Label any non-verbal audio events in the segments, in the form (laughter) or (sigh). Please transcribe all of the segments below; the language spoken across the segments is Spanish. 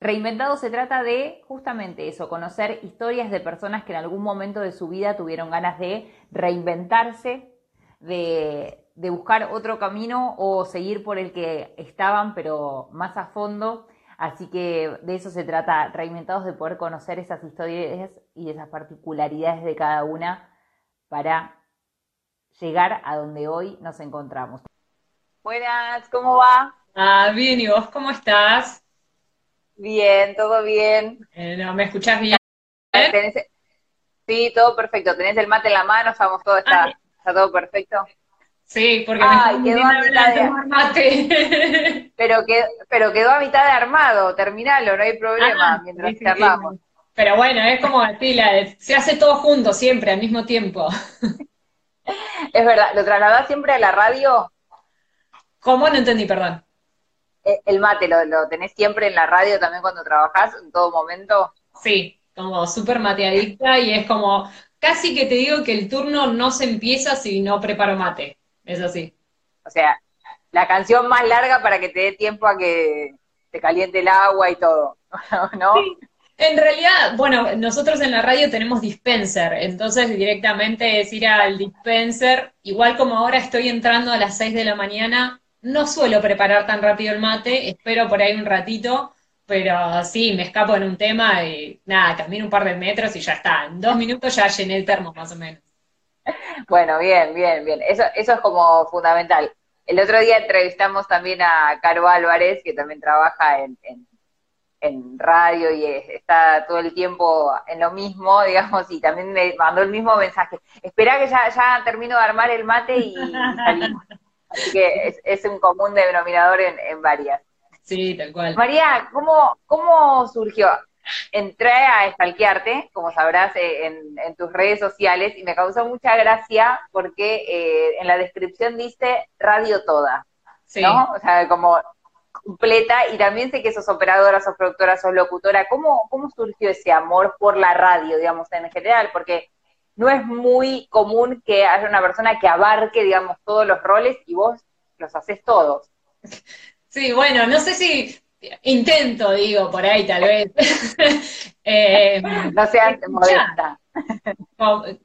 Reinventado se trata de justamente eso, conocer historias de personas que en algún momento de su vida tuvieron ganas de reinventarse, de, de buscar otro camino o seguir por el que estaban, pero más a fondo. Así que de eso se trata, reinventados de poder conocer esas historias y esas particularidades de cada una para llegar a donde hoy nos encontramos. Buenas, ¿cómo va? Ah, bien, ¿y vos cómo estás? Bien, todo bien. ¿Me escuchás bien? Sí, todo perfecto. ¿Tenés el mate en la mano? Estamos todo, está, está todo perfecto. Sí, porque me quedó a mitad de mate. (laughs) pero, quedó, pero quedó a mitad de armado, terminalo, no hay problema, ah, mientras charlamos. Pero bueno, es como así, se hace todo junto siempre, al mismo tiempo. (laughs) es verdad, ¿lo trasladás siempre a la radio? ¿Cómo? No entendí, perdón. Eh, ¿El mate lo, tenés siempre en la radio también cuando trabajás, en todo momento? Sí, como súper mateadicta y es como, casi que te digo que el turno no se empieza si no preparo mate, es así. O sea, la canción más larga para que te dé tiempo a que te caliente el agua y todo, (laughs) ¿no? Sí. En realidad, bueno, nosotros en la radio tenemos dispenser, entonces directamente es ir al dispenser, igual como ahora estoy entrando a las 6 de la mañana, no suelo preparar tan rápido el mate, espero por ahí un ratito, pero sí, me escapo en un tema y nada, camino un par de metros y ya está. En dos minutos ya llené el termo más o menos. Bueno, bien, bien, bien. Eso, eso es como fundamental. El otro día entrevistamos también a Caro Álvarez, que también trabaja en, en, radio y está todo el tiempo en lo mismo, (laughs) digamos, y también me mandó el mismo mensaje. Espera que ya, ya termino de armar el mate y salimos. (laughs) Así que es, un común denominador en, varias. Sí, tal cual. María, ¿cómo, cómo surgió? Entré a estalquearte, como sabrás, eh, en, tus redes sociales y me causó mucha gracia porque eh, en la descripción dice radio toda, ¿no? O sea, como completa y también sé que sos operadora, sos productora, sos locutora. ¿Cómo, ¿Cómo surgió ese amor por la radio, digamos, en general? Porque no es muy común que haya una persona que abarque, digamos, todos los roles y vos los haces todos. Sí, bueno, no sé si intento, digo, por ahí tal vez. (laughs) eh, no seas modesta.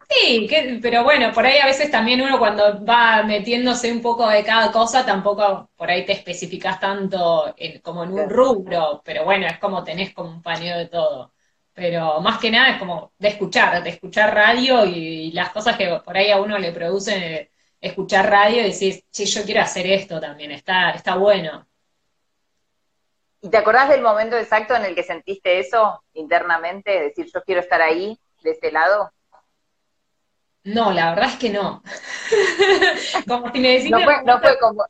Sí, pero bueno, por ahí a veces también uno cuando va metiéndose un poco de cada cosa, tampoco por ahí te especificas tanto como en un rubro, pero bueno, es como tenés como un paneo de todo pero más que nada es como de escuchar, de escuchar radio y, las cosas que por ahí a uno le producen escuchar radio y decir, sí, yo quiero hacer esto también, está, está bueno. ¿Y te acordás del momento exacto en el que sentiste eso internamente, decir, yo quiero estar ahí, de ese lado? No, la verdad es que no. (laughs) como si me decís... No fue, no fue (laughs) como...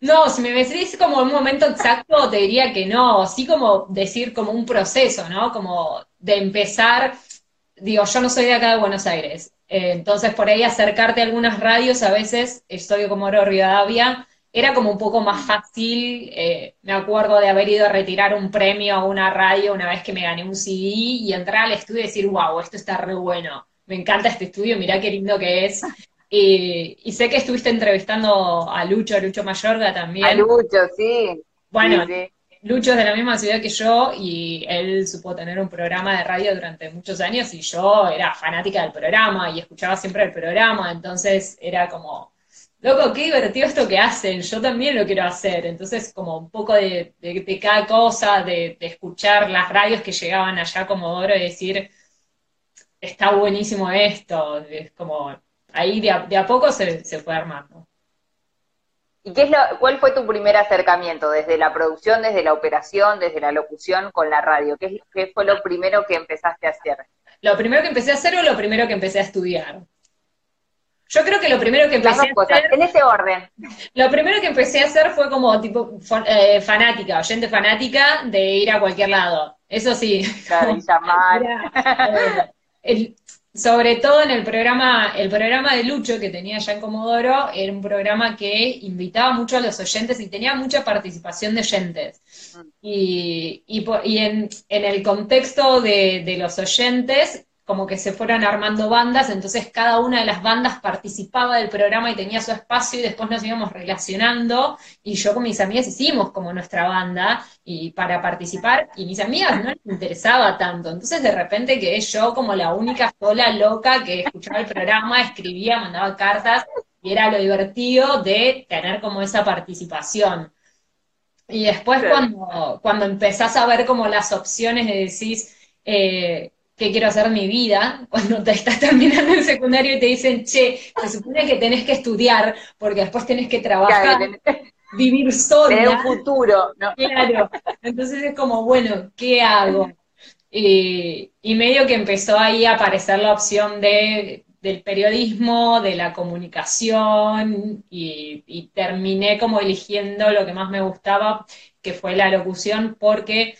No, si me decís como un momento exacto, te diría que no, sí como decir como un proceso, ¿no? Como de empezar, digo, yo no soy de acá de Buenos Aires, eh, entonces por ahí acercarte a algunas radios, a veces estoy como Oro Rivadavia, era como un poco más fácil, eh, me acuerdo de haber ido a retirar un premio a una radio una vez que me gané un CD y entrar al estudio y decir, wow, esto está re bueno, me encanta este estudio, mirá qué lindo que es. Y, sé que estuviste entrevistando a Lucho, a Lucho Mayorga también. A Lucho, sí. Bueno, Lucho es de la misma ciudad que yo y él supo tener un programa de radio durante muchos años y yo era fanática del programa y escuchaba siempre el programa, entonces era como, loco, qué divertido esto que hacen, yo también lo quiero hacer, entonces como un poco de, cada cosa, de, escuchar las radios que llegaban allá a Comodoro y decir, está buenísimo esto, es como, ahí de a, poco se, se fue armando. ¿Y qué es lo, cuál fue tu primer acercamiento desde la producción, desde la operación, desde la locución con la radio? ¿Qué, ¿Qué, fue lo primero que empezaste a hacer? ¿Lo primero que empecé a hacer o lo primero que empecé a estudiar? Yo creo que lo primero que empecé a hacer... En ese orden. Lo primero que empecé a hacer fue como tipo eh, fanática, oyente fanática de ir a cualquier lado. Eso sí. Claro, llamar. (laughs) el, sobre todo en el programa, el programa de Lucho que tenía ya en Comodoro, era un programa que invitaba mucho a los oyentes y tenía mucha participación de oyentes. Mm. Y, y, en, el contexto de, los oyentes, como que se fueron armando bandas, entonces cada una de las bandas participaba del programa y tenía su espacio y después nos íbamos relacionando. Y yo con mis amigas hicimos como nuestra banda y para participar y mis amigas no les interesaba tanto, entonces de repente quedé yo como la única sola loca que escuchaba el programa, escribía, mandaba cartas y era lo divertido de tener como esa participación. Y después cuando, cuando empezás a ver como las opciones de decís, eh, qué quiero hacer mi vida, (laughs) cuando te estás terminando el secundario y te dicen, che, se supone que tenés que estudiar, porque después tenés que trabajar, vivir sola. Tener un futuro, ¿no? Claro. Entonces es como, bueno, ¿qué hago? Y, medio que empezó ahí a aparecer la opción de, del periodismo, de la comunicación, y, y terminé como eligiendo lo que más me gustaba, que fue la locución, porque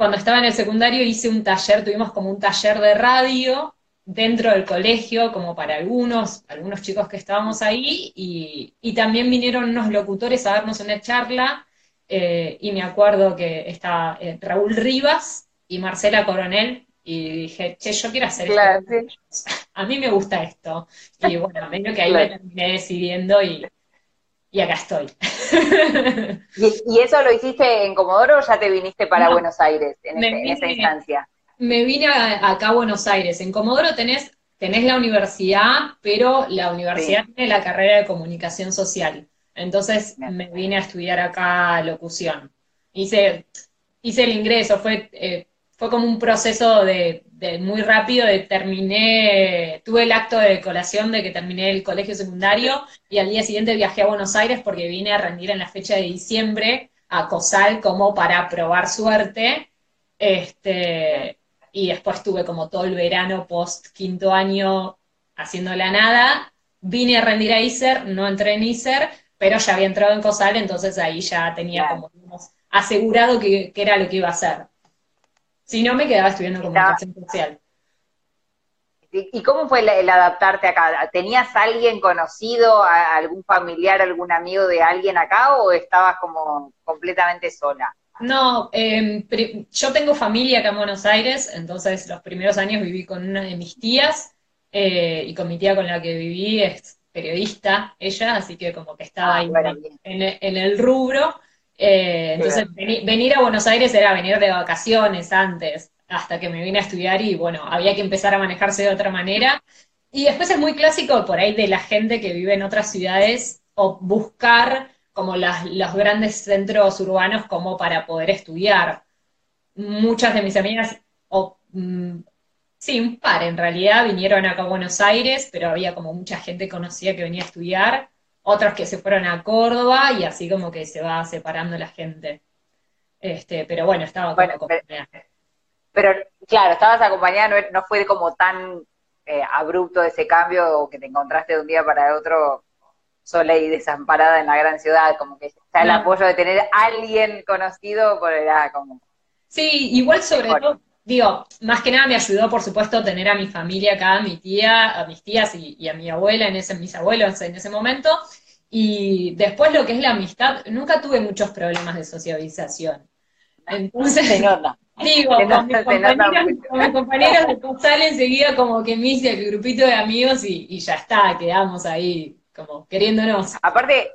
cuando estaba en el secundario hice un taller, tuvimos como un taller de radio dentro del colegio, como para algunos, algunos chicos que estábamos ahí, y, también vinieron unos locutores a darnos una charla, eh, y me acuerdo que estaba eh, Raúl Rivas y Marcela Coronel, y dije, che, yo quiero hacer esto. (laughs) A mí me gusta esto. Y bueno, medio que ahí me terminé decidiendo y, y acá estoy. (laughs) ¿Y, eso lo hiciste en Comodoro o ya te viniste para Buenos Aires en, esa instancia? Me vine acá a Buenos Aires. En Comodoro tenés, tenés la universidad, pero la universidad tiene la carrera de comunicación social. Entonces me vine a estudiar acá locución. Hice, hice el ingreso, fue, eh, fue como un proceso de, muy rápido, de terminé, tuve el acto de colación de que terminé el colegio secundario y al día siguiente viajé a Buenos Aires porque vine a rendir en la fecha de diciembre a COSAL como para probar suerte. Este, y después tuve como todo el verano post quinto año haciendo la nada. Vine a rendir a ISER, no entré en ISER, pero ya había entrado en COSAL, entonces ahí ya tenía como asegurado que, que era lo que iba a hacer. Si no, me quedaba estudiando comunicación social. ¿Y cómo fue el, adaptarte acá? ¿Tenías alguien conocido, algún familiar, algún amigo de alguien acá o estabas como completamente sola? No, em, yo tengo familia acá en Buenos Aires, entonces los primeros años viví con una de mis tías eh, y con mi tía con la que viví es periodista ella, así que como que estaba ah, ahí en, el rubro. Eh, entonces, venir a Buenos Aires era venir de vacaciones antes, hasta que me vine a estudiar y bueno, había que empezar a manejarse de otra manera. Y después es muy clásico por ahí de la gente que vive en otras ciudades o buscar como las, los grandes centros urbanos como para poder estudiar. Muchas de mis amigas, o mm, sí, un par en realidad, vinieron acá a Buenos Aires, pero había como mucha gente conocida que venía a estudiar otros que se fueron a Córdoba y así como que se va separando la gente. Este, pero bueno, estaba bueno, acompañada. Pero, claro, estabas acompañada, no, fue como tan eh, abrupto ese cambio o que te encontraste de un día para otro sola y desamparada en la gran ciudad, como que está el apoyo de tener alguien conocido, por era como... Sí, igual sobre todo, digo, más que nada me ayudó, por supuesto, tener a mi familia acá, a mi tía, a mis tías y, a mi abuela, en ese, mis abuelos en ese momento. Y después lo que es la amistad, nunca tuve muchos problemas de socialización. Entonces, digo, con, mis compañeros, de postal enseguida como que me hice el grupito de amigos y, y ya está, quedamos ahí como queriéndonos. Aparte,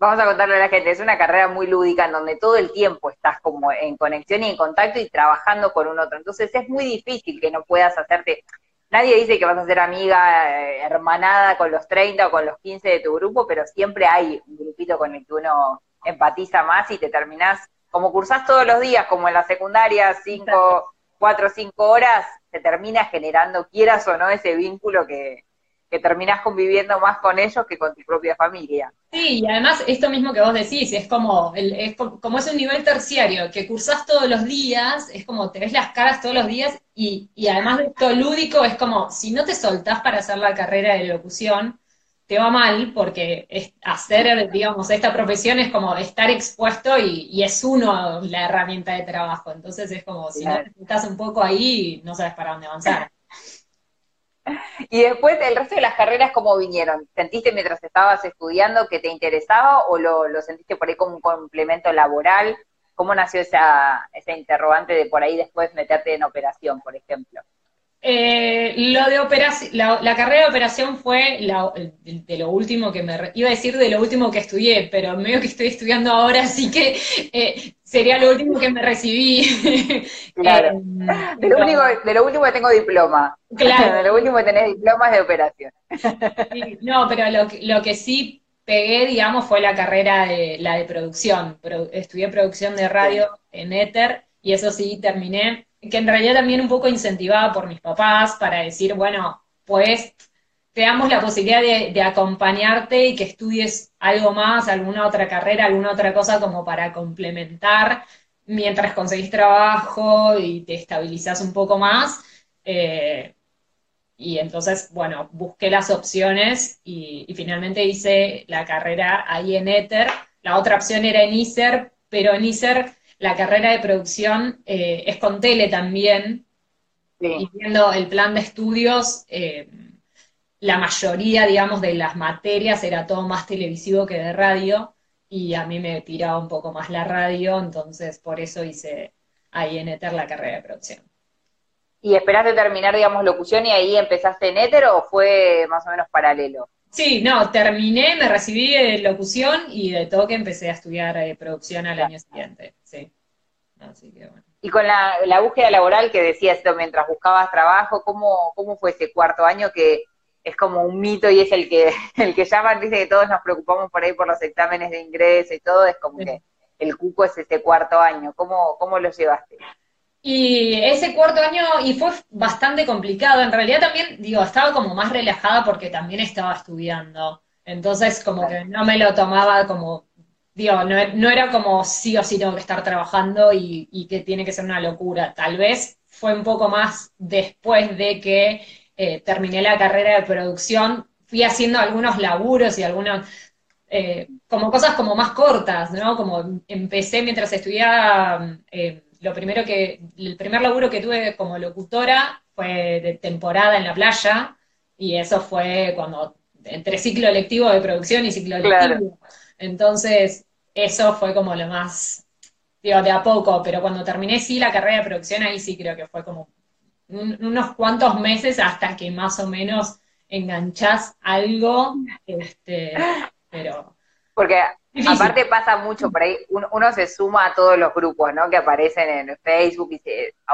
vamos a contarle a la gente, es una carrera muy lúdica en donde todo el tiempo estás como en conexión y en contacto y trabajando con un otro. Entonces es muy difícil que no puedas hacerte, nadie dice que vas a ser amiga eh, hermanada con los 30 o con los 15 de tu grupo, pero siempre hay un grupito con el que uno empatiza más y te terminás, como cursás todos los días, como en la secundaria, 5, 4 o 5 horas, te termina generando, quieras o no, ese vínculo que, que terminás conviviendo más con ellos que con tu propia familia. Sí, y además esto mismo que vos decís, es como, el, es como es un nivel terciario, que cursás todos los días, es como te ves las caras todos los días, y, y además de esto lúdico, es como, si no te soltás para hacer la carrera de locución, te va mal, porque es hacer, digamos, esta profesión es como estar expuesto y, y es uno la herramienta de trabajo. Entonces es como, si no estás un poco ahí, no sabes para dónde avanzar. Y después, el resto de las carreras, ¿cómo vinieron? ¿Sentiste mientras estabas estudiando que te interesaba o lo, sentiste por ahí como un complemento laboral? ¿Cómo nació esa, esa interrogante de por ahí después meterte en operación, por ejemplo? Eh, lo de operación, la, carrera de operación fue de, lo último que me, iba a decir de lo último que estudié, pero medio que estoy estudiando ahora, así que eh, sería lo último que me recibí. (laughs) Claro. Eh, de, lo último que tengo diploma. Claro. (laughs) De lo último que tenés diplomas de operación. no, pero lo, lo que sí pegué, digamos, fue la carrera de la de producción. estudié producción de radio en Ether y eso sí terminé que en realidad también un poco incentivada por mis papás para decir, bueno, pues te damos la posibilidad de, acompañarte y que estudies algo más, alguna otra carrera, alguna otra cosa como para complementar mientras conseguís trabajo y te estabilizás un poco más. Eh, y entonces, bueno, busqué las opciones y, y, finalmente hice la carrera ahí en Ether. La otra opción era en ISER, pero en ISER la carrera de producción eh, es con tele también, y viendo el plan de estudios, eh, la mayoría, digamos, de las materias era todo más televisivo que de radio, y a mí me tiraba un poco más la radio, entonces por eso hice ahí en Ether la carrera de producción. ¿Y esperaste terminar, digamos, locución y ahí empezaste en Ether o fue más o menos paralelo? Sí, no, terminé, me recibí de locución y de toque empecé a estudiar eh, producción al año siguiente, sí. Así que bueno. Y con la, búsqueda laboral que decías esto mientras buscabas trabajo, ¿cómo, ¿cómo fue ese cuarto año que es como un mito y es el que, (laughs) el que llaman, dice que todos nos preocupamos por ahí por los exámenes de ingreso y todo, es como que el cuco es ese cuarto año. ¿Cómo, cómo lo llevaste? Y ese cuarto año, y fue bastante complicado, en realidad también, digo, estaba como más relajada porque también estaba estudiando, entonces como que no me lo tomaba como, digo, no, era como sí o sí tengo que estar trabajando y, que tiene que ser una locura, tal vez fue un poco más después de que eh, terminé la carrera de producción, fui haciendo algunos laburos y algunos, eh, como cosas como más cortas, ¿no? Como empecé mientras estudiaba... Eh, lo primero que, el primer laburo que tuve como locutora fue de temporada en la playa, y eso fue cuando, entre ciclo lectivo de producción y ciclo lectivo. Entonces, eso fue como lo más, digo, de a poco, pero cuando terminé sí la carrera de producción, ahí sí creo que fue como unos cuantos meses hasta que más o menos enganchás algo, este, pero... Porque Aparte pasa mucho por ahí, uno, se suma a todos los grupos, ¿no? Que aparecen en Facebook y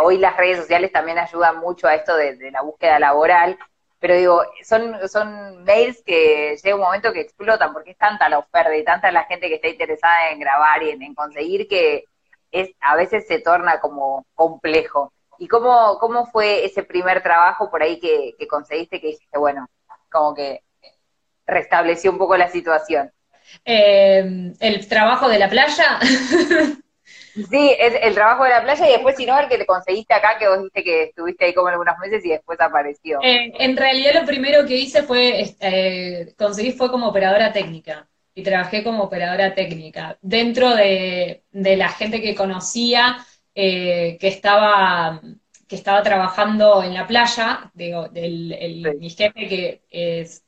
hoy las redes sociales también ayudan mucho a esto de, la búsqueda laboral, pero digo, son, mails que llega un momento que explotan porque es tanta la oferta y tanta la gente que está interesada en grabar y en, conseguir que es a veces se torna como complejo. ¿Y cómo, cómo fue ese primer trabajo por ahí que conseguiste que dijiste, bueno, como que restableció un poco la situación? Eh, el trabajo de la playa. (laughs) Sí, es el trabajo de la playa y después, si no, el que te conseguiste acá, que vos dijiste que estuviste ahí como algunos meses y después apareció. Eh, en realidad lo primero que hice fue, eh, conseguí fue como operadora técnica y trabajé como operadora técnica. Dentro de, la gente que conocía, que estaba que estaba trabajando en la playa, digo, del, mi jefe que es,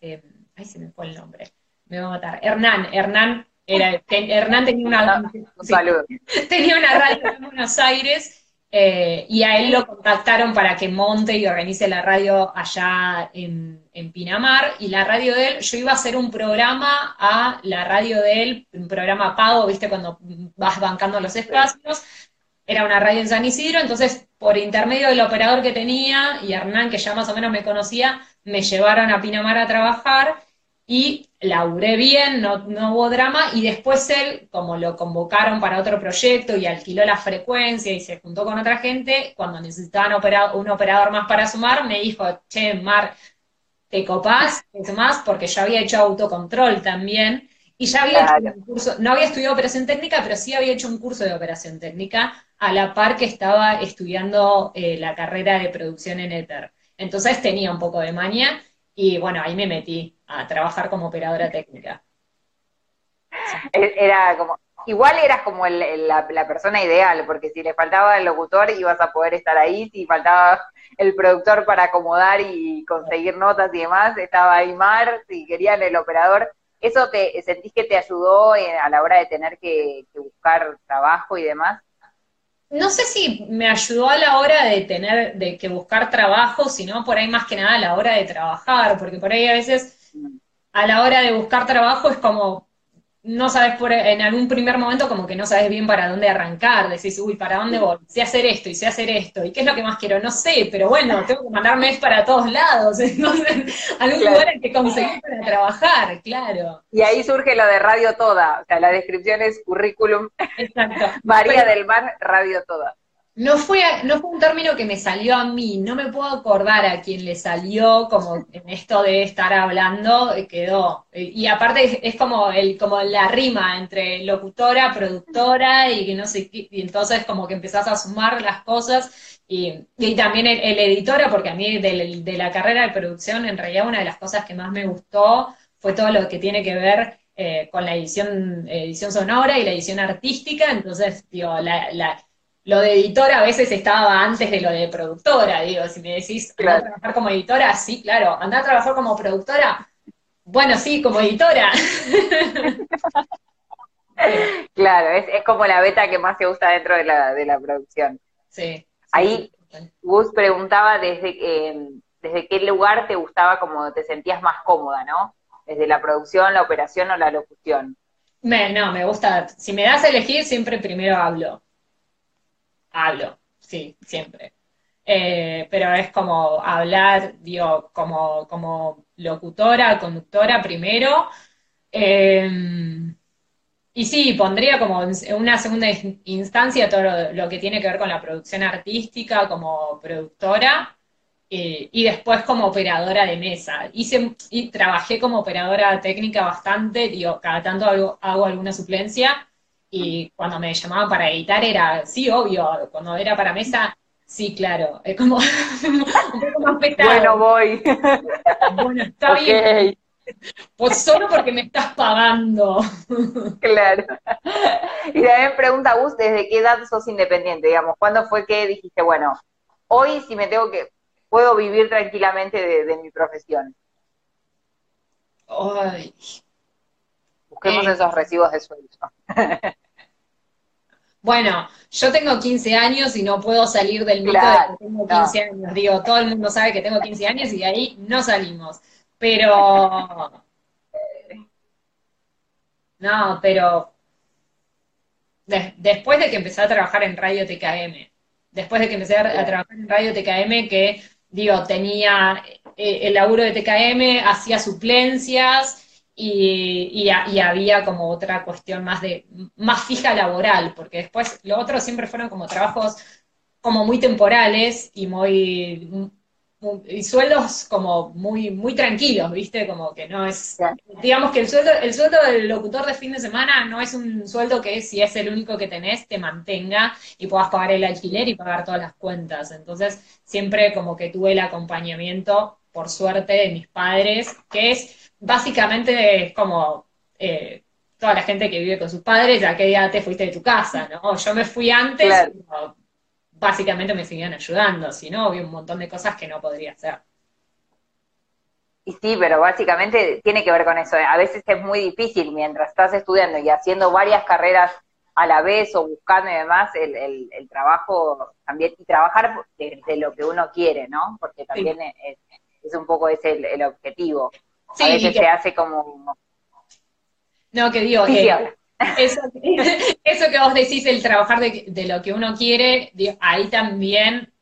ay se me fue el nombre, me va a matar. Hernán, Hernán, era, Hernán tenía una, (laughs) tenía una radio en Buenos Aires eh, y a él lo contactaron para que monte y organice la radio allá en, en, Pinamar. Y la radio de él, yo iba a hacer un programa a la radio de él, un programa pago, viste, cuando vas bancando los espacios. Era una radio en San Isidro, entonces por intermedio del operador que tenía y Hernán, que ya más o menos me conocía, me llevaron a Pinamar a trabajar y laburé bien, no, no, hubo drama, y después él, como lo convocaron para otro proyecto y alquiló la frecuencia y se juntó con otra gente, cuando necesitaban un operador más para sumar, me dijo, che, Mar, ¿te copás? Es más, porque yo había hecho autocontrol también, y ya había hecho un curso, no había estudiado operación técnica, pero sí había hecho un curso de operación técnica, a la par que estaba estudiando eh, la carrera de producción en Ether. Entonces tenía un poco de maña, y bueno, ahí me metí a trabajar como operadora técnica. E-, era como, igual eras como la, persona ideal, porque si le faltaba el locutor ibas a poder estar ahí, si faltaba el productor para acomodar y conseguir notas y demás, estaba ahí Mar, si querían el operador. ¿Eso te sentís que te ayudó a la hora de tener que, buscar trabajo y demás? no sé si me ayudó a la hora de tener, de que buscar trabajo, sino por ahí más que nada a la hora de trabajar, porque por ahí a veces a la hora de buscar trabajo es como, no sabes por, en algún primer momento como que no sabes bien para dónde arrancar, decís, uy, ¿para dónde voy? Sé hacer esto y sé hacer esto, ¿y qué es lo que más quiero? No sé, pero bueno, (laughs) tengo que mandarme para todos lados, (laughs) entonces, algún lugar en que conseguir para trabajar, claro. Y ahí surge lo de Radio Toda, o sea, la descripción es currículum. Exacto. (laughs) María del Mar, Radio Toda. No fue, no fue un término que me salió a mí, no me puedo acordar a quién le salió, como en esto de estar hablando, eh, quedó. Y aparte es, como el, como la rima entre locutora, productora, y que no sé y entonces como que empezás a sumar las cosas, y, también el, editora, porque a mí de, la carrera de producción, en realidad una de las cosas que más me gustó fue todo lo que tiene que ver eh, con la edición, edición sonora y la edición artística, entonces, digo, la lo de editora a veces estaba antes de lo de productora, digo, si me decís, anda a trabajar como editora, sí, claro, anda a trabajar como productora, bueno, sí, como editora. (laughs) claro, es, como la beta que más se usa dentro de la, de la producción. Sí. Ahí Gus preguntaba desde, eh, desde qué lugar te gustaba, como te sentías más cómoda, ¿no? Desde la producción, la operación o la locución. no, me gusta, si me das a elegir, siempre primero hablo hablo, sí, siempre. Eh, pero es como hablar, digo, como, como locutora, conductora primero. Em, y sí, pondría como en una segunda instancia todo lo, que tiene que ver con la producción artística como productora eh, y después como operadora de mesa. Hice, y trabajé como operadora técnica bastante, digo, cada tanto hago alguna suplencia y cuando me llamaban para editar era, sí, obvio, cuando era para mesa, sí, claro, es como (laughs) un poco más pesado. Bueno, voy. Bueno, está bien. Pues solo porque me estás pagando. Claro. Y también pregunta Gus, ¿desde qué edad sos independiente? Digamos, ¿cuándo fue que dijiste, bueno, hoy si me tengo que, puedo vivir tranquilamente de, mi profesión? Ay. Busquemos eh. esos recibos de sueldo. (laughs) Bueno, yo tengo 15 años y no puedo salir del mito de que tengo 15 años. Digo, todo el mundo sabe que tengo 15 años y de ahí no salimos. Pero. No, pero. después de que empecé a trabajar en Radio TKM, después de que empecé a, trabajar en Radio TKM, que, digo, tenía eh, el laburo de TKM, hacía suplencias y, había como otra cuestión más de más fija laboral, porque después lo otro siempre fueron como trabajos como muy temporales y muy, y sueldos como muy muy tranquilos, ¿viste? Como que no es digamos que el sueldo el sueldo del locutor de fin de semana no es un sueldo que si es el único que tenés te mantenga y puedas pagar el alquiler y pagar todas las cuentas. Entonces, siempre como que tuve el acompañamiento por suerte de mis padres, que es básicamente como eh, toda la gente que vive con sus padres, ya que día te fuiste de tu casa, ¿no? Yo me fui antes, básicamente me seguían ayudando, si no, había un montón de cosas que no podría hacer. Y sí, pero básicamente tiene que ver con eso. A veces es muy difícil mientras estás estudiando y haciendo varias carreras a la vez o buscando y demás, el, el, trabajo también, y trabajar de, lo que uno quiere, ¿no? Porque también es, es, un poco ese el objetivo. Sí, a veces se hace como... No, que digo, eh, (laughs) (laughs) eso, que vos decís, el trabajar de, lo que uno quiere, ahí también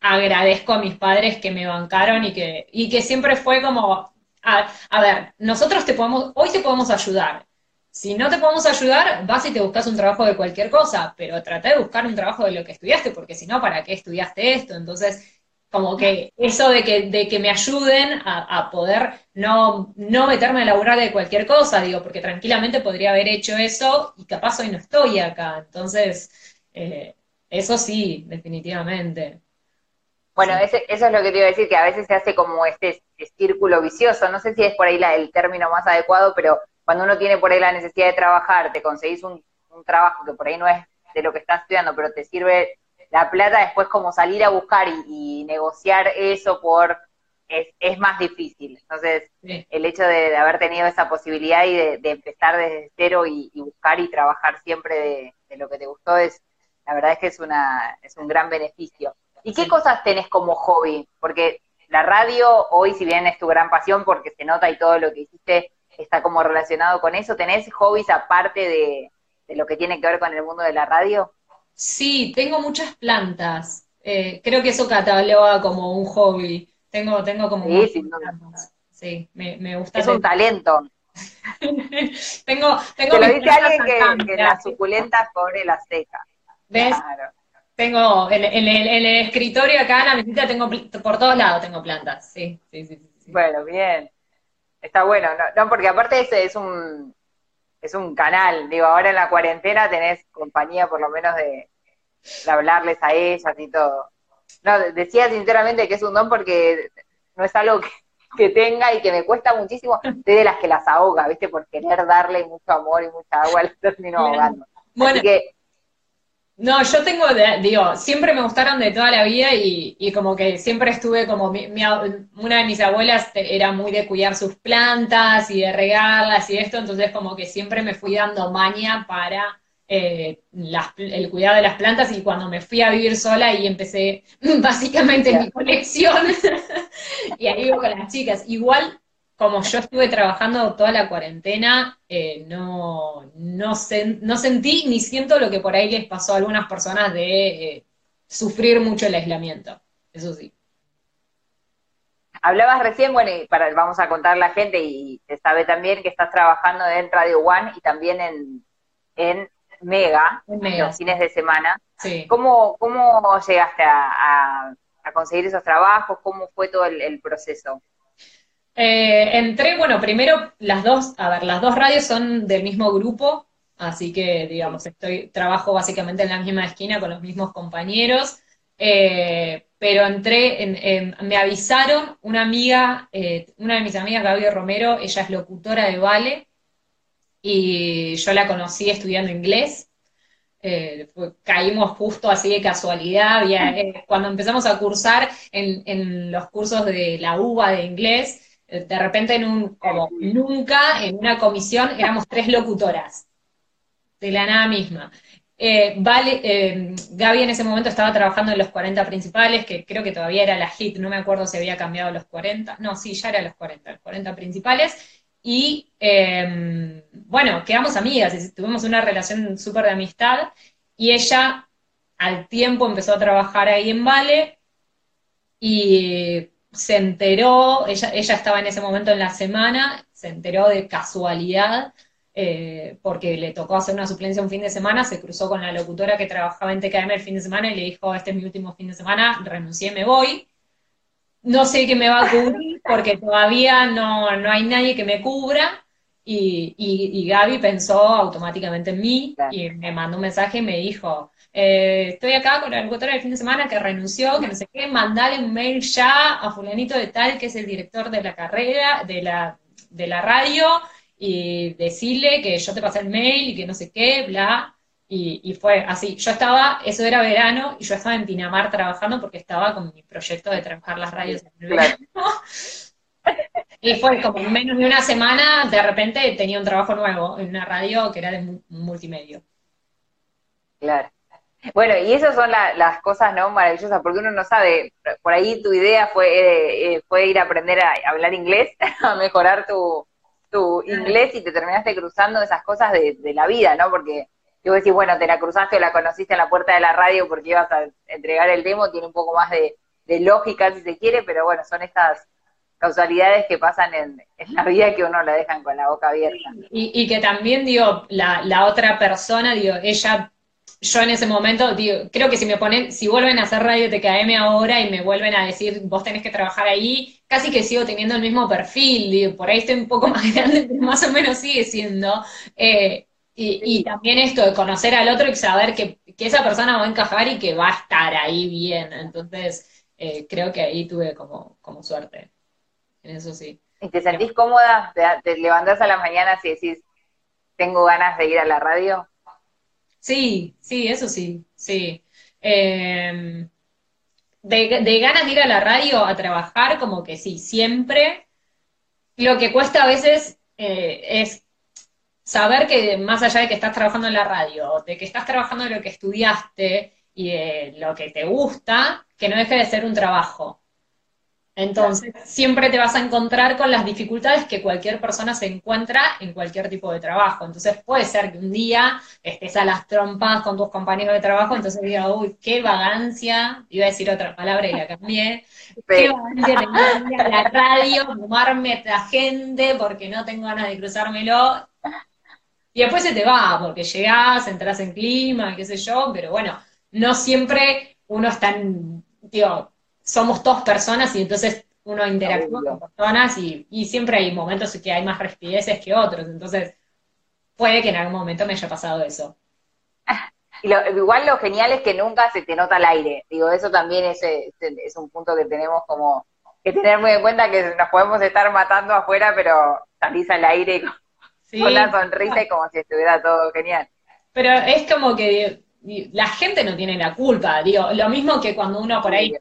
agradezco a mis padres que me bancaron y que, y que siempre fue como, a, a, ver, nosotros te podemos, hoy te podemos ayudar. Si no te podemos ayudar, vas y te buscas un trabajo de cualquier cosa, pero trata de buscar un trabajo de lo que estudiaste, porque si no, ¿para qué estudiaste esto? Entonces, como que eso de que, de que me ayuden a, poder no, no meterme a laburar de cualquier cosa, digo, porque tranquilamente podría haber hecho eso y capaz hoy no estoy acá. Entonces, eh, eso sí, definitivamente. Bueno, eso es lo que te iba a decir, que a veces se hace como este, círculo vicioso. No sé si es por ahí el término más adecuado, pero cuando uno tiene por ahí la necesidad de trabajar, te conseguís un, un trabajo que por ahí no es de lo que estás estudiando, pero te sirve la plata después como salir a buscar y, negociar eso por es, es, más difícil. Entonces, el hecho de, haber tenido esa posibilidad y de, empezar desde cero y, buscar y trabajar siempre de, lo que te gustó es, la verdad es que es, una, es un gran beneficio. ¿Y qué cosas tenés como hobby? Porque la radio hoy, si bien es tu gran pasión, porque se nota y todo lo que hiciste está como relacionado con eso, ¿tenés hobbies aparte de, de lo que tiene que ver con el mundo de la radio? Sí, tengo muchas plantas. Eh, creo que eso cataloga como un hobby. Tengo, tengo como sí, plantas. Sí, me, me gusta. Es un talento. (laughs) tengo, tengo Te lo dice alguien que, que las suculentas pobre las seca. ¿Ves? Tengo en, el, escritorio acá en la mesita tengo por todos lados tengo plantas, sí, sí, sí. Bueno, bien. Está bueno, no, no porque aparte ese es un es un canal, digo, ahora en la cuarentena tenés compañía por lo menos de, hablarles a ellas y todo. No, decía sinceramente que es un don porque no es algo que, tenga y que me cuesta muchísimo, de las que las ahoga, ¿viste? Por querer darle mucho amor y mucha agua, (laughs) al termino ahogando. Bueno, Así que no, yo tengo, digo, siempre me gustaron de toda la vida y, como que siempre estuve como, mi, una de mis abuelas era muy de cuidar sus plantas y de regarlas y esto, entonces como que siempre me fui dando maña para eh, el cuidado de las plantas y cuando me fui a vivir sola y empecé (laughs) básicamente mi colección (laughs) y ahí iba con las chicas. Igual como yo estuve trabajando toda la cuarentena, eh, no, no, no, sentí ni siento lo que por ahí les pasó a algunas personas de eh, sufrir mucho el aislamiento. Eso sí. Hablabas recién, bueno, y para, vamos a contar a la gente, y se sabe también que estás trabajando en Radio One y también en, en Mega, en los fines de semana. Sí. ¿Cómo, ¿Cómo llegaste a, conseguir esos trabajos? ¿Cómo fue todo el proceso? Eh, entré, bueno, primero las dos, a ver, las dos radios son del mismo grupo, así que, digamos, estoy, trabajo básicamente en la misma esquina con los mismos compañeros, eh, pero entré, en, me avisaron una amiga, eh, una de mis amigas, Gaby Romero, ella es locutora de Vale, y yo la conocí estudiando inglés, caímos justo así de casualidad, (laughs) cuando empezamos a cursar en, en los cursos de la UBA de inglés, de repente en un, como nunca, en una comisión éramos tres locutoras, de la nada misma. Eh, vale, eh, Gaby en ese momento estaba trabajando en los 40 principales, que creo que todavía era la hit, no me acuerdo si había cambiado los 40, no, sí, ya era los 40, los 40 principales, y em, bueno, quedamos amigas, tuvimos una relación súper de amistad, y ella al tiempo empezó a trabajar ahí en Vale, y se enteró, ella, ella estaba en ese momento en la semana, se enteró de casualidad, eh, porque le tocó hacer una suplencia un fin de semana, se cruzó con la locutora que trabajaba en TKM el fin de semana y le dijo, este es mi último fin de semana, renuncié, me voy. No sé qué me va a cubrir (laughs) porque todavía no, hay nadie que me cubra. Y, y, y Gaby pensó automáticamente en mí y me mandó un mensaje y me dijo, eh, estoy acá con la locutora del fin de semana que renunció, que no sé qué, mandale un mail ya a fulanito de tal, que es el director de la carrera, de la, de la radio, y decirle que yo te pasé el mail y que no sé qué, bla. Y, fue así. Yo estaba, eso era verano, y yo estaba en Pinamar trabajando porque estaba con mi proyecto de trabajar las radios en el verano. (laughs) Y fue como en menos de una semana, de repente tenía un trabajo nuevo en una radio que era de multimedia. Claro. Bueno, y esas son las cosas no maravillosas, porque uno no sabe, por ahí tu idea fue, eh, eh, fue ir a aprender a hablar inglés, (laughs) a mejorar tu, tu inglés y te terminaste cruzando esas cosas de, la vida, ¿no? Porque yo decís, bueno, te la cruzaste o la conociste en la puerta de la radio porque ibas a entregar el demo, tiene un poco más de, lógica si se quiere, pero bueno, son estas causalidades que pasan en, la vida que uno la dejan con la boca abierta. Y, y que también, digo, la, la otra persona, digo, ella yo en ese momento, digo, creo que si me ponen, si vuelven a hacer radio TKM ahora y me vuelven a decir, vos tenés que trabajar ahí, casi que sigo teniendo el mismo perfil, digo, por ahí estoy un poco (laughs) más grande, pero más o menos sigue siendo. Eh, y, también esto de conocer al otro y saber que, esa persona va a encajar y que va a estar ahí bien. Entonces, eh, creo que ahí tuve como, como suerte. En eso sí. ¿Y te sentís cómoda? ¿Te, levantás a la mañana y decís, tengo ganas de ir a la radio? Sí, sí, eso sí, sí. Em, de, ganas de ir a la radio a trabajar, como que sí, siempre. Lo que cuesta a veces eh, es saber que más allá de que estás trabajando en la radio, de que estás trabajando en lo que estudiaste y de lo que te gusta, que no deje de ser un trabajo. Entonces, siempre te vas a encontrar con las dificultades que cualquier persona se encuentra en cualquier tipo de trabajo. Entonces, puede ser que un día estés a las trompas con tus compañeros de trabajo, entonces digas, uy, qué vagancia, iba a decir otra palabra y la cambié, (laughs) qué vagancia tener a la radio, fumarme a la gente porque no tengo ganas de cruzármelo. Y después se te va, porque llegás, entras en clima, qué sé yo, pero bueno, no siempre uno está en, digo, somos dos personas y entonces uno interactúa con personas y, siempre hay momentos en que hay más respideces que otros, entonces puede que en algún momento me haya pasado eso. (laughs) Y igual lo genial es que nunca se te nota el aire, digo, eso también es, es, un punto que tenemos como que tener muy en cuenta que nos podemos estar matando afuera, pero salís al aire con, con la sonrisa y como si estuviera todo genial. Pero es como que la gente no tiene la culpa, digo, lo mismo que cuando uno por ahí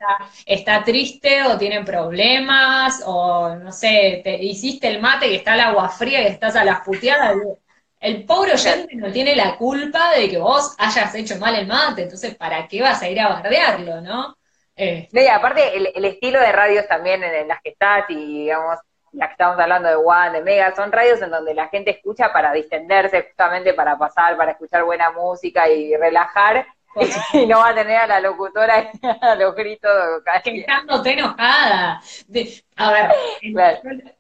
está, triste o tiene problemas, o no sé, te hiciste el mate y está el agua fría y estás a las puteadas, el pobre oyente no tiene la culpa de que vos hayas hecho mal el mate, entonces ¿para qué vas a ir a bardearlo, no? Eh. y aparte el, estilo de radios también en, las que estás y digamos, las que estamos hablando de One, de Mega, son radios en donde la gente escucha para distenderse, justamente para pasar, para escuchar buena música y relajar, (laughs) y no va a tener a la locutora (laughs) a los gritos quejándote enojada. a ver,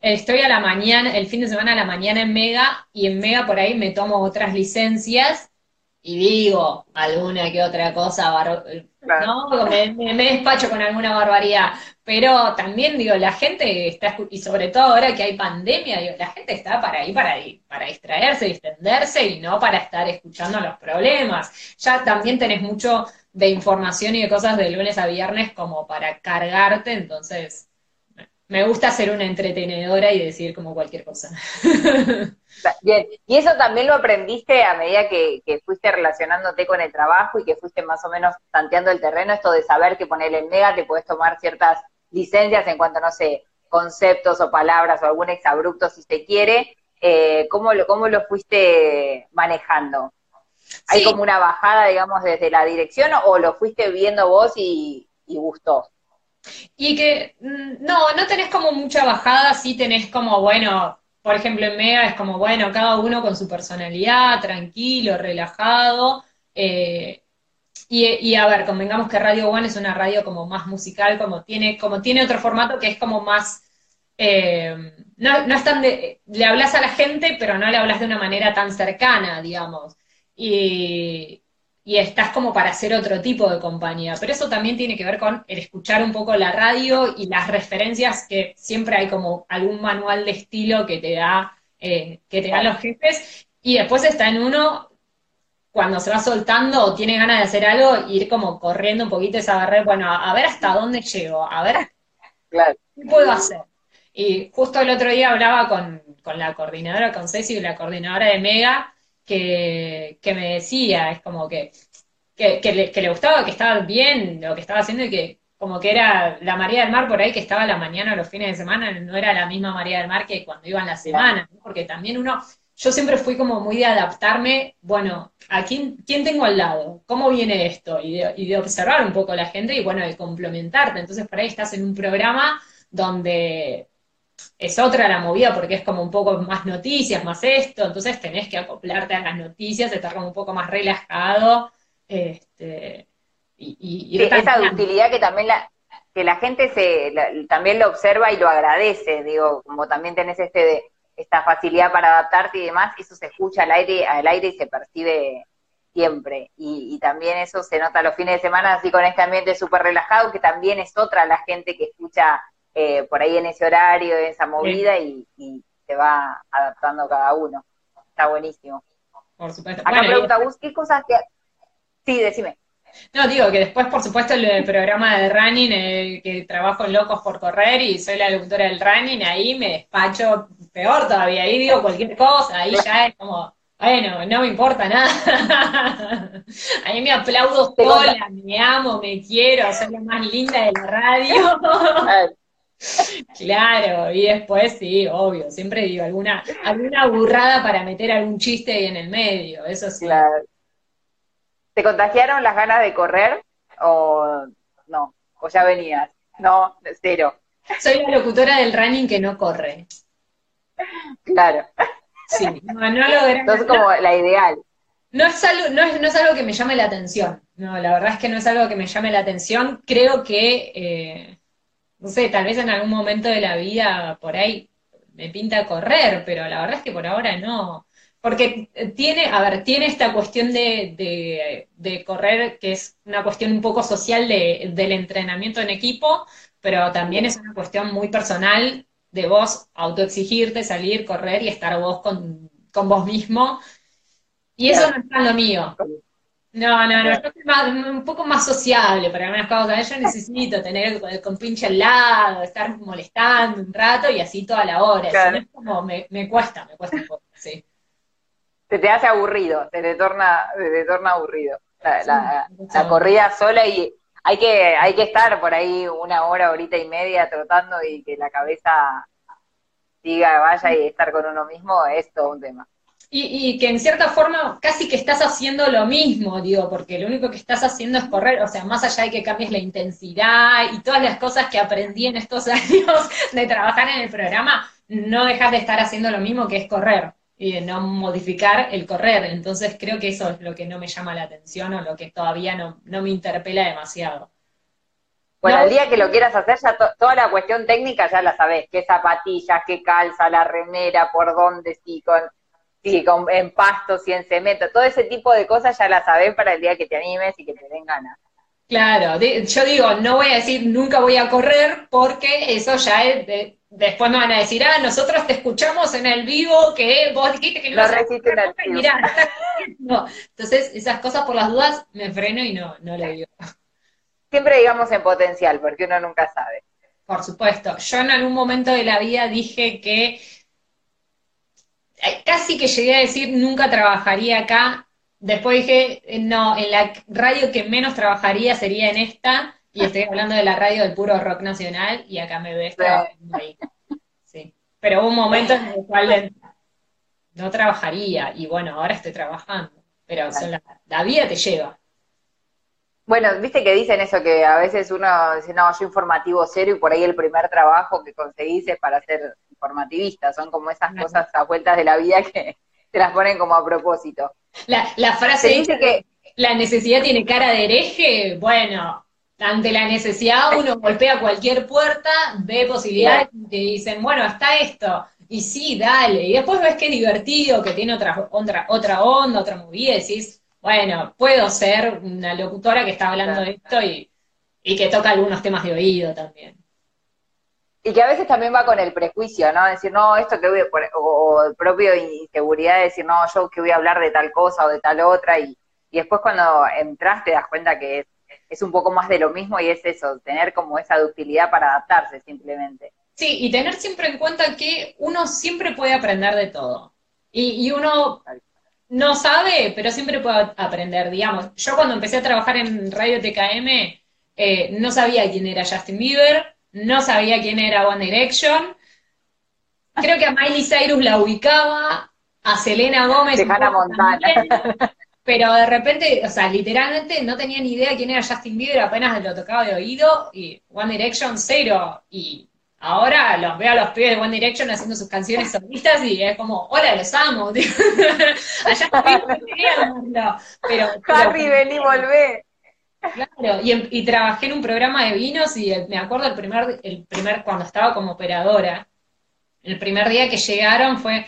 estoy a la mañana, el fin de semana a la mañana en Mega, y en Mega por ahí me tomo otras licencias y digo alguna que otra cosa, ¿no? Me, me, despacho con alguna barbaridad, pero también digo, la gente está, y sobre todo ahora que hay pandemia, digo, la gente está para ahí, para para distraerse, distenderse y no para estar escuchando los problemas. Ya también tenés mucho de información y de cosas de lunes a viernes como para cargarte, entonces me gusta ser una entretenedora y decir como cualquier cosa. (laughs) Bien, y eso también lo aprendiste a medida que, fuiste relacionándote con el trabajo y que fuiste más o menos tanteando el terreno, esto de saber que ponerle en mega te puedes tomar ciertas licencias en cuanto, no sé, conceptos o palabras o algún exabrupto si se quiere, eh, ¿cómo, lo, ¿cómo lo fuiste manejando? ¿Hay como una bajada, digamos, desde la dirección o lo fuiste viendo vos y, y gustó? Y que, mm, no, no tenés como mucha bajada, sí tenés como, bueno, por ejemplo, en Mega es como, bueno, cada uno con su personalidad, tranquilo, relajado. Eh, y, a ver, convengamos que Radio One es una radio como más musical, como tiene, como tiene otro formato que es como más. Eh, no, no es tan de. Le hablas a la gente, pero no le hablas de una manera tan cercana, digamos. Y, y estás como para hacer otro tipo de compañía. Pero eso también tiene que ver con el escuchar un poco la radio y las referencias que siempre hay como algún manual de estilo que te da, eh, que te dan los jefes. Y después está en uno cuando se va soltando o tiene ganas de hacer algo, ir como corriendo un poquito esa barrera, bueno, a, ver hasta dónde llego, a ver qué puedo hacer. Y justo el otro día hablaba con, la coordinadora, con Ceci, la coordinadora de Mega, que, me decía, es como que, que, le, que le gustaba, que estaba bien lo que estaba haciendo y que como que era la María del Mar por ahí que estaba a la mañana o los fines de semana, no era la misma María del Mar que cuando iba en la semana, porque también uno yo siempre fui como muy de adaptarme, bueno, ¿a quién, quién tengo al lado? ¿Cómo viene esto? Y de, observar un poco a la gente y bueno, de complementarte. Entonces por ahí estás en un programa donde es otra la movida porque es como un poco más noticias, más esto, entonces tenés que acoplarte a las noticias, estar como un poco más relajado. Este, y, esa utilidad que también la, que la gente se también lo observa y lo agradece, digo, como también tenés este de esta facilidad para adaptarte y demás, eso se escucha al aire, al aire y se percibe siempre. Y, también eso se nota los fines de semana, así con este ambiente súper relajado, que también es otra la gente que escucha eh, por ahí en ese horario, en esa movida, y, se va adaptando cada uno. Está buenísimo. Por supuesto. Acá pregunta, Gus, ¿qué cosas que... Sí, decime. No, digo que después, por supuesto, el programa de running, el que trabajo en Locos por Correr y soy la locutora del running, ahí me despacho peor todavía, ahí digo cualquier cosa, ahí ya es como, bueno, no me importa nada. (laughs) Ahí me aplaudo sola, me amo, me quiero, soy la más linda de la radio. Claro, y después sí, obvio, siempre digo alguna, alguna burrada para meter algún chiste ahí en el medio, eso sí. Claro. ¿Te contagiaron las ganas de correr o no? ¿O ya venías? No, cero. Soy la locutora del running que no corre. Claro. Sí, no, no Entonces como la ideal. No es, algo, no, es, no es algo que me llame la atención. No, la verdad es que no es algo que me llame la atención. Creo que, eh, no sé, tal vez en algún momento de la vida por ahí me pinta correr, pero la verdad es que por ahora no. Porque tiene, a ver, tiene esta cuestión de, de, correr, que es una cuestión un poco social de, del entrenamiento en equipo, pero también es una cuestión muy personal de vos autoexigirte, salir, correr y estar vos con, con vos mismo. Y eso no está en lo mío. No, no, no, yo soy un poco más sociable para algunas cosas. Yo necesito tener el compinche al lado, estar molestando un rato y así toda la hora. es como, me, me, cuesta, me cuesta un poco, sí. Se te hace aburrido, se te torna, se te torna aburrido. La, la, corrida sola y hay que, hay que estar por ahí una hora, horita y media trotando y que la cabeza siga, vaya y estar con uno mismo es todo un tema. Y, que en cierta forma casi que estás haciendo lo mismo, digo, porque lo único que estás haciendo es correr, o sea, más allá de que cambies la intensidad y todas las cosas que aprendí en estos (laughs) años de trabajar en el programa, no dejas de estar haciendo lo mismo que es correr y de no modificar el correr. Entonces creo que eso es lo que no me llama la atención o lo que todavía no, no me interpela demasiado. Bueno, el día que lo quieras hacer, ya toda la cuestión técnica ya la sabes, qué zapatillas, qué calza, la remera, por dónde, sí, con, sí, con, en pastos y en cemento, todo ese tipo de cosas ya la sabes para el día que te animes y que te den ganas. Claro, yo digo, no voy a decir nunca voy a correr porque eso ya es de, después me van a decir, ah, nosotros te escuchamos en el vivo, que vos dijiste que no, no a Mirá, no. Entonces, esas cosas por las dudas me freno y no, no le digo. Siempre digamos en potencial, porque uno nunca sabe. Por supuesto. Yo en algún momento de la vida dije que eh, casi que llegué a decir nunca trabajaría acá. Después dije, no, en la radio que menos trabajaría sería en esta y estoy hablando de la radio del puro rock nacional y acá me ves trabajando ahí. Sí. Pero hubo un momento en el cual no trabajaría y bueno, ahora estoy trabajando. Pero la, vida te lleva. Bueno, viste que dicen eso, que a veces uno dice, no, yo informativo cero y por ahí el primer trabajo que conseguís es para ser informativista. Son como esas cosas a vueltas de la vida que te las ponen como a propósito. La, la frase dice que la necesidad tiene cara de hereje, bueno, ante la necesidad uno golpea cualquier puerta, ve posibilidades y te dicen, bueno, está esto, y sí, dale, y después ves que es divertido, que tiene otra, otra, otra onda, otra movida, y decís, bueno, puedo ser una locutora que está hablando de esto y, y que toca algunos temas de oído también. Y que a veces también va con el prejuicio, ¿no? Decir, no, esto que voy a poner, o el propio inseguridad de decir, no, yo que voy a hablar de tal cosa o de tal otra, y, y después cuando entras te das cuenta que es es un poco más de lo mismo y es eso, tener como esa ductilidad para adaptarse simplemente. Sí, y tener siempre en cuenta que uno siempre puede aprender de todo. Y, uno no sabe, pero siempre puede aprender. Digamos, yo cuando empecé a trabajar en Radio TKM, eh, no sabía quién era Justin Bieber, no sabía quién era One Direction. Creo que a Miley Cyrus la ubicaba, a Selena Gómez. De Hannah Montana. (laughs) Pero de repente, o sea, literalmente no tenía ni idea quién era Justin Bieber, apenas lo tocaba de oído, y One Direction cero. Y ahora los veo a los pibes de One Direction haciendo sus canciones solistas y es como, hola, los amo. (laughs) Allá está pero, (laughs) Harry, ven y volvé. Claro, y, y, trabajé en un programa de vinos y me acuerdo el primer, el primer, cuando estaba como operadora, el primer día que llegaron fue,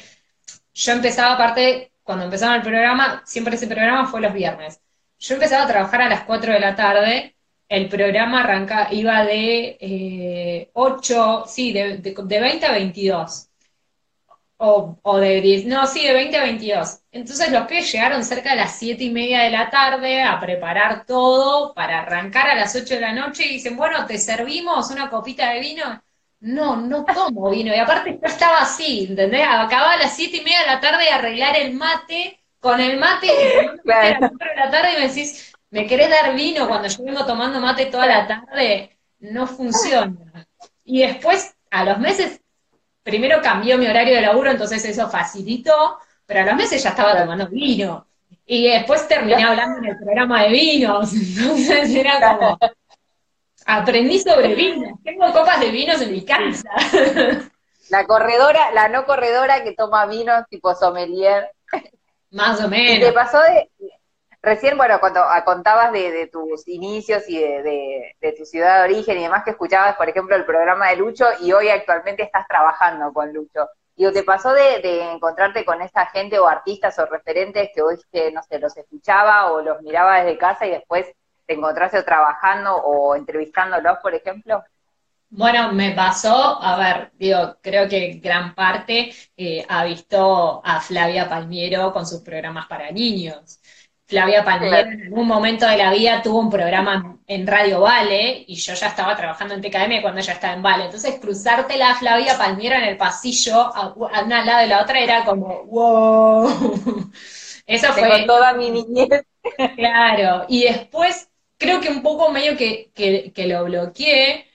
yo empezaba aparte cuando empezaba el programa, siempre ese programa fue los viernes. Yo empezaba a trabajar a las 4 de la tarde, el programa arranca, iba de eh, 8, sí, de, de, 20 a 22. O, o, de 10, no, sí, de 20 a 22. Entonces los que llegaron cerca de las 7 y media de la tarde a preparar todo para arrancar a las 8 de la noche y dicen, bueno, te servimos una copita de vino no, no tomo vino. Y aparte yo estaba así, ¿entendés? Acababa a las siete y media de la tarde de arreglar el mate, con el mate, y (laughs) a las de la tarde y me decís, ¿me querés dar vino cuando yo vengo tomando mate toda la tarde? No funciona. Y después, a los meses, primero cambió mi horario de laburo, entonces eso facilitó, pero a los meses ya estaba tomando vino. Y después terminé hablando en el programa de vinos, (laughs) entonces era como, aprendí sobre vinos, tengo copas de vinos en mi casa. La corredora, la no corredora que toma vinos tipo sommelier. Más o menos. Y te pasó de, recién, bueno, cuando ah, contabas de, tus inicios y de, tu ciudad de origen y demás, que escuchabas, por ejemplo, el programa de Lucho y hoy actualmente estás trabajando con Lucho. Digo, ¿te pasó de, encontrarte con esta gente o artistas o referentes que hoy, no sé, los escuchaba o los miraba desde casa y después te encontraste trabajando o entrevistándolos, por ejemplo? Bueno, me pasó, a ver, digo, creo que gran parte eh, ha visto a Flavia Palmiero con sus programas para niños. Flavia Palmiero en algún momento de la vida tuvo un programa en Radio Vale y yo ya estaba trabajando en TKM cuando ella estaba en Vale. Entonces, cruzarte la Flavia Palmiero en el pasillo a, una al lado de la otra era como, wow. (laughs) Eso fue. toda mi niñez. (laughs) Claro. Y después, creo que un poco medio que, que lo bloqueé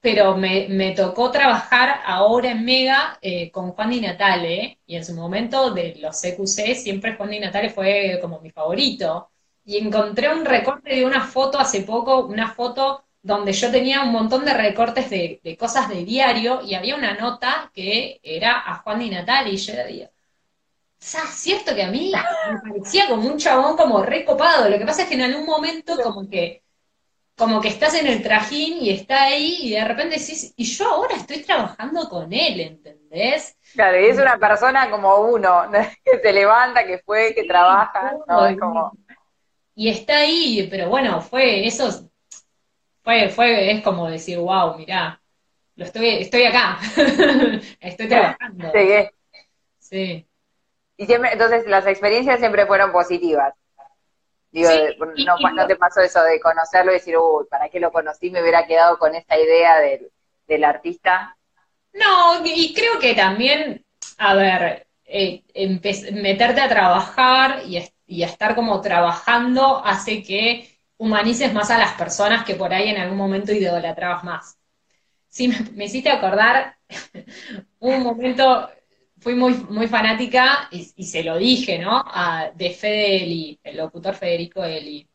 pero me, me, tocó trabajar ahora en Mega eh, con Juan Di Natale, y en su momento de los CQC siempre Juan Di Natale fue como mi favorito. Y encontré un recorte de una foto hace poco, una foto donde yo tenía un montón de recortes de, cosas de diario y había una nota que era a Juan Di Natale y yo digo, ¿sabes cierto que a mí me parecía como un chabón como recopado? Lo que pasa es que en algún momento como que como que estás en el trajín y está ahí y de repente decís, y yo ahora estoy trabajando con él, ¿entendés? Claro, y es una persona como uno, (laughs) que se levanta, que fue, que trabaja, ¿no? Es como... Y está ahí, pero bueno, fue eso, fue, fue, es como decir, wow, mirá, lo estoy, estoy acá, (laughs) estoy trabajando. Sí. Y siempre, entonces las experiencias siempre fueron positivas. Digo, no, no, te pasó eso de conocerlo y decir, uy, ¿para qué lo conocí? Me hubiera quedado con esta idea del, del artista. No, y creo que también, a ver, eh, meterte a trabajar y, y, estar como trabajando hace que humanices más a las personas que por ahí en algún momento idolatrabas más. Sí, me, me hiciste acordar (laughs) un momento fui muy, muy fanática y, se lo dije, ¿no? de Fede Eli, el locutor Federico Eli.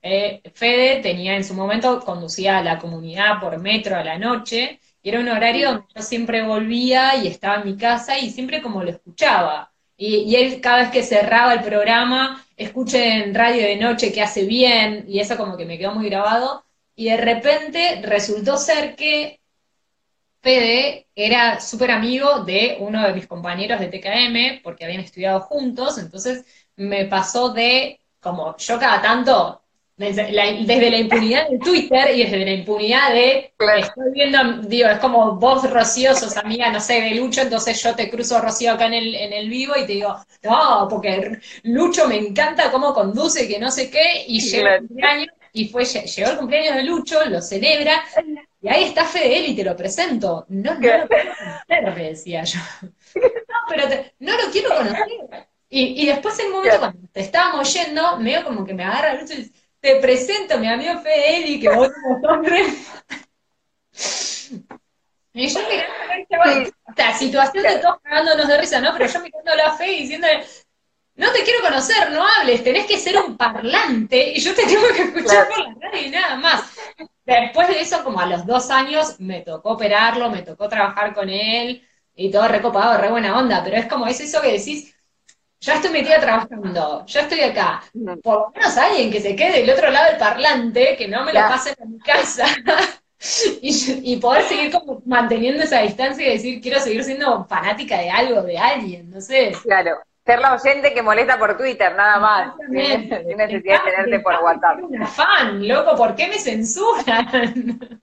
Eh, Fede tenía en su momento, conducía a la comunidad por metro a la noche, y era un horario donde yo siempre volvía y estaba en mi casa y siempre como lo escuchaba. Y, él cada vez que cerraba el programa, escuché en radio de noche que hace bien, y eso como que me quedó muy grabado. Y de repente resultó ser que Fede era súper amigo de uno de mis compañeros de TKM, porque habían estudiado juntos, entonces me pasó de, como yo cada tanto, desde la, impunidad de Twitter y desde la impunidad de, estoy viendo, digo, es como vos, Rocío, sos amiga, no sé, de Lucho, entonces yo te cruzo Rocío acá en el, en el vivo y te digo, no, porque Lucho me encanta cómo conduce, que no sé qué, y llegó el cumpleaños, y fue, llegó el cumpleaños de Lucho, lo celebra, y ahí está Fede y te lo presento. No, no lo quiero conocer, decía yo. No, pero no lo quiero conocer. Y, y después en un momento cuando te estábamos yendo, medio como que me agarra Lucho y dice, te presento a mi amigo Fede Eli, que vos sos hombre. Y yo mirando la situación de todos cagándonos de risa, ¿no? Pero yo mirando la fe y diciéndole, no te quiero conocer, no hables, tenés que ser un parlante y yo te tengo que escuchar por la radio y nada más. Después de eso, como a los dos años, me tocó operarlo, me tocó trabajar con él y todo recopado, re buena onda, pero es como, es eso que decís, ya estoy metida trabajando, ya estoy acá. Por lo menos alguien que se quede del otro lado del parlante, que no me lo pase en mi casa. (laughs) y, y, poder seguir como manteniendo esa distancia y decir, quiero seguir siendo fanática de algo, de alguien, no sé. Claro, ser la oyente que molesta por Twitter, nada más. (laughs) Sin necesidad de tenerte por WhatsApp. Una fan, loco, ¿por qué me censuran? (laughs)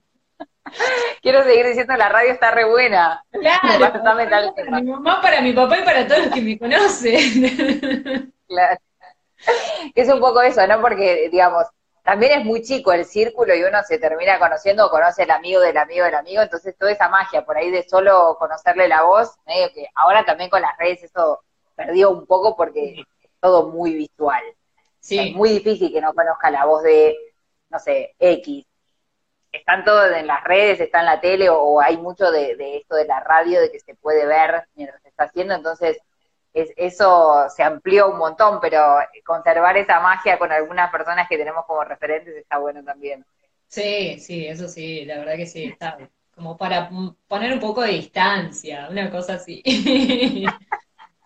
Quiero seguir diciendo la radio está re buena. Claro. Para mi mamá, para mi papá y para todos los que me conocen. (laughs) Claro. Es un poco eso, ¿no? Porque, digamos, también es muy chico el círculo y uno se termina conociendo o conoce el amigo del amigo del amigo, entonces toda esa magia por ahí de solo conocerle la voz, medio que ahora también con las redes eso perdió un poco porque es todo muy visual. es muy difícil que no conozca la voz de, no sé, X. están todos en las redes, está en la tele, o, hay mucho de, esto de la radio, de que se puede ver mientras se está haciendo, entonces es, eso se amplió un montón, pero conservar esa magia con algunas personas que tenemos como referentes está bueno también. Sí, sí, eso sí, la verdad que sí, está como para poner un poco de distancia, una cosa así. (laughs)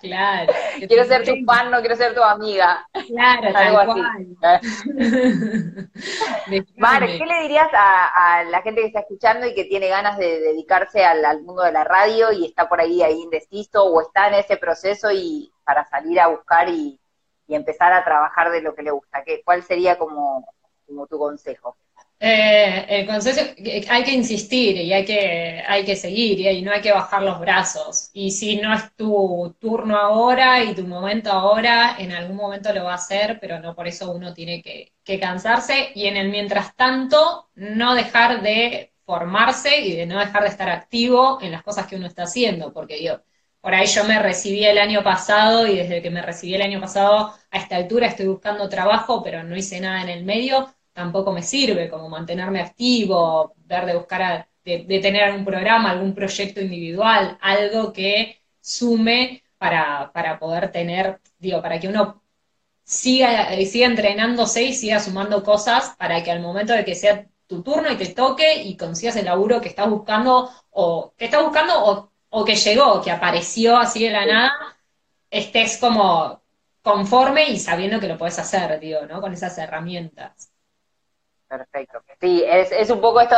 Claro. Quiero ser tu fan, no quiero ser tu amiga. Claro, Algo así. (laughs) Mar, ¿qué le dirías a, la gente que está escuchando y que tiene ganas de dedicarse al, mundo de la radio y está por ahí, ahí indeciso o está en ese proceso y para salir a buscar y, empezar a trabajar de lo que le gusta? ¿Qué, ¿Cuál sería como, como tu consejo? Eh, el consejo hay que insistir y hay que, hay que seguir y no hay que bajar los brazos. Y si no es tu turno ahora y tu momento ahora, en algún momento lo va a hacer, pero no por eso uno tiene que, cansarse y en el mientras tanto no dejar de formarse y de no dejar de estar activo en las cosas que uno está haciendo, porque yo, por ahí yo me recibí el año pasado y desde que me recibí el año pasado a esta altura estoy buscando trabajo, pero no hice nada en el medio tampoco me sirve, como mantenerme activo, ver de buscar, de, tener algún programa, algún proyecto individual, algo que sume para, para poder tener, digo, para que uno siga, siga entrenándose y siga sumando cosas para que al momento de que sea tu turno y te toque y consigas el laburo que estás buscando o que estás buscando o, o que llegó, que apareció así de la nada, estés como conforme y sabiendo que lo puedes hacer, digo, ¿no? Con esas herramientas. Perfecto. Sí, es, es un poco esto,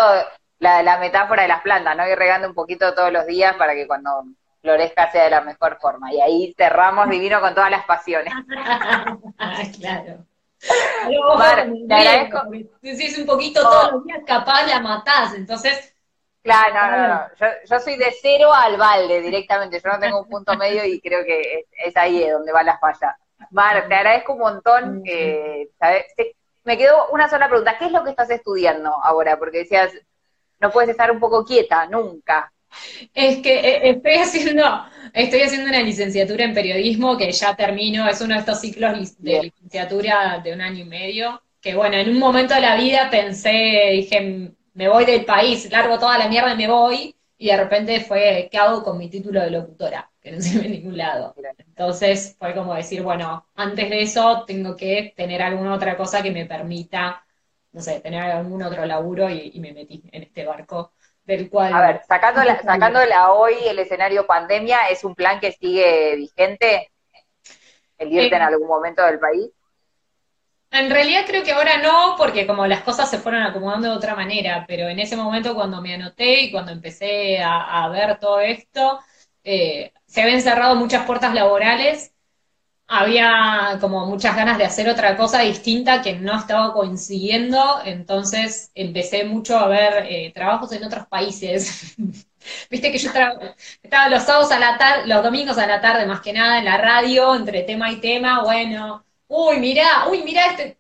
la, la metáfora de las plantas, ¿no? Ir regando un poquito todos los días para que cuando florezca sea de la mejor forma. Y ahí cerramos divino con todas las pasiones. (laughs) claro. Mar, te agradezco. Si es un poquito todos los días, capaz la matás, entonces... Claro, no, no, no. Yo, yo, soy de cero al balde directamente. Yo no tengo un punto medio y creo que es, ahí donde va la falla. Mar, te agradezco un montón. Eh, ¿sabes? Me quedó una sola pregunta. ¿Qué es lo que estás estudiando ahora? Porque decías, no puedes estar un poco quieta, nunca. Es que eh, estoy (laughs) haciendo, estoy haciendo una licenciatura en periodismo que ya termino, es uno de estos ciclos de licenciatura de un año y medio, que bueno, en un momento de la vida pensé, dije, me voy del país, largo toda la mierda y me voy, y de repente fue, ¿qué hago con mi título de locutora? Que no sirve en ningún lado. Entonces fue como decir, bueno, antes de eso tengo que tener alguna otra cosa que me permita, no sé, tener algún otro laburo y, me metí en este barco del cual... A ver, sacándola, (laughs) sacándola hoy el escenario pandemia, ¿es un plan que sigue vigente? ¿El irte en algún momento del país? En realidad creo que ahora no, porque como las cosas se fueron acomodando de otra manera, pero en ese momento cuando me anoté y cuando empecé a, ver todo esto, eh, se habían cerrado muchas puertas laborales, había como muchas ganas de hacer otra cosa distinta que no estaba coincidiendo, entonces empecé mucho a ver eh, trabajos en otros países. (laughs) Viste que yo estaba los sábados a la tarde, los domingos a la tarde más que nada en la radio, entre tema y tema, bueno, uy, mirá, uy, mirá, este,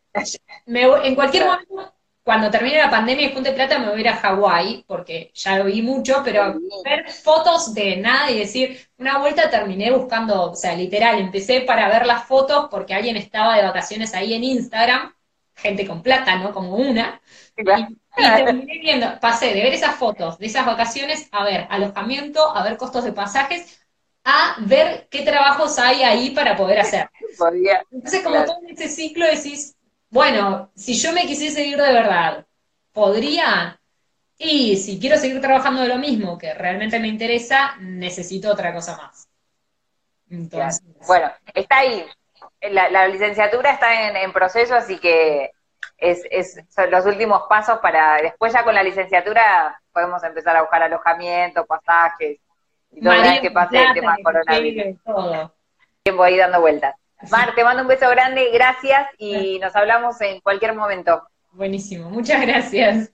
en cualquier momento, cuando termine la pandemia y junte plata, me voy a ir a Hawái, porque ya lo vi mucho, pero ver fotos de nada y decir, una vuelta terminé buscando, o sea, literal, empecé para ver las fotos porque alguien estaba de vacaciones ahí en Instagram, gente con plata, ¿no? Como una. Y, terminé viendo, pasé de ver esas fotos de esas vacaciones a ver alojamiento, a ver costos de pasajes, a ver qué trabajos hay ahí para poder hacer. Entonces, como todo en ese ciclo decís, bueno, si yo me quisiese ir de verdad, ¿podría? Y si quiero seguir trabajando de lo mismo, que realmente me interesa, necesito otra cosa más. Bueno, está ahí. La, licenciatura está en, proceso, así que es, es, son los últimos pasos para después ya con la licenciatura podemos empezar a buscar alojamiento, pasajes, y vez que pase el tema coronavirus. Tiempo ahí dando vueltas. Mar, te mando un beso grande, gracias y nos hablamos en cualquier momento. Buenísimo, muchas gracias.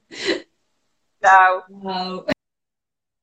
Chao.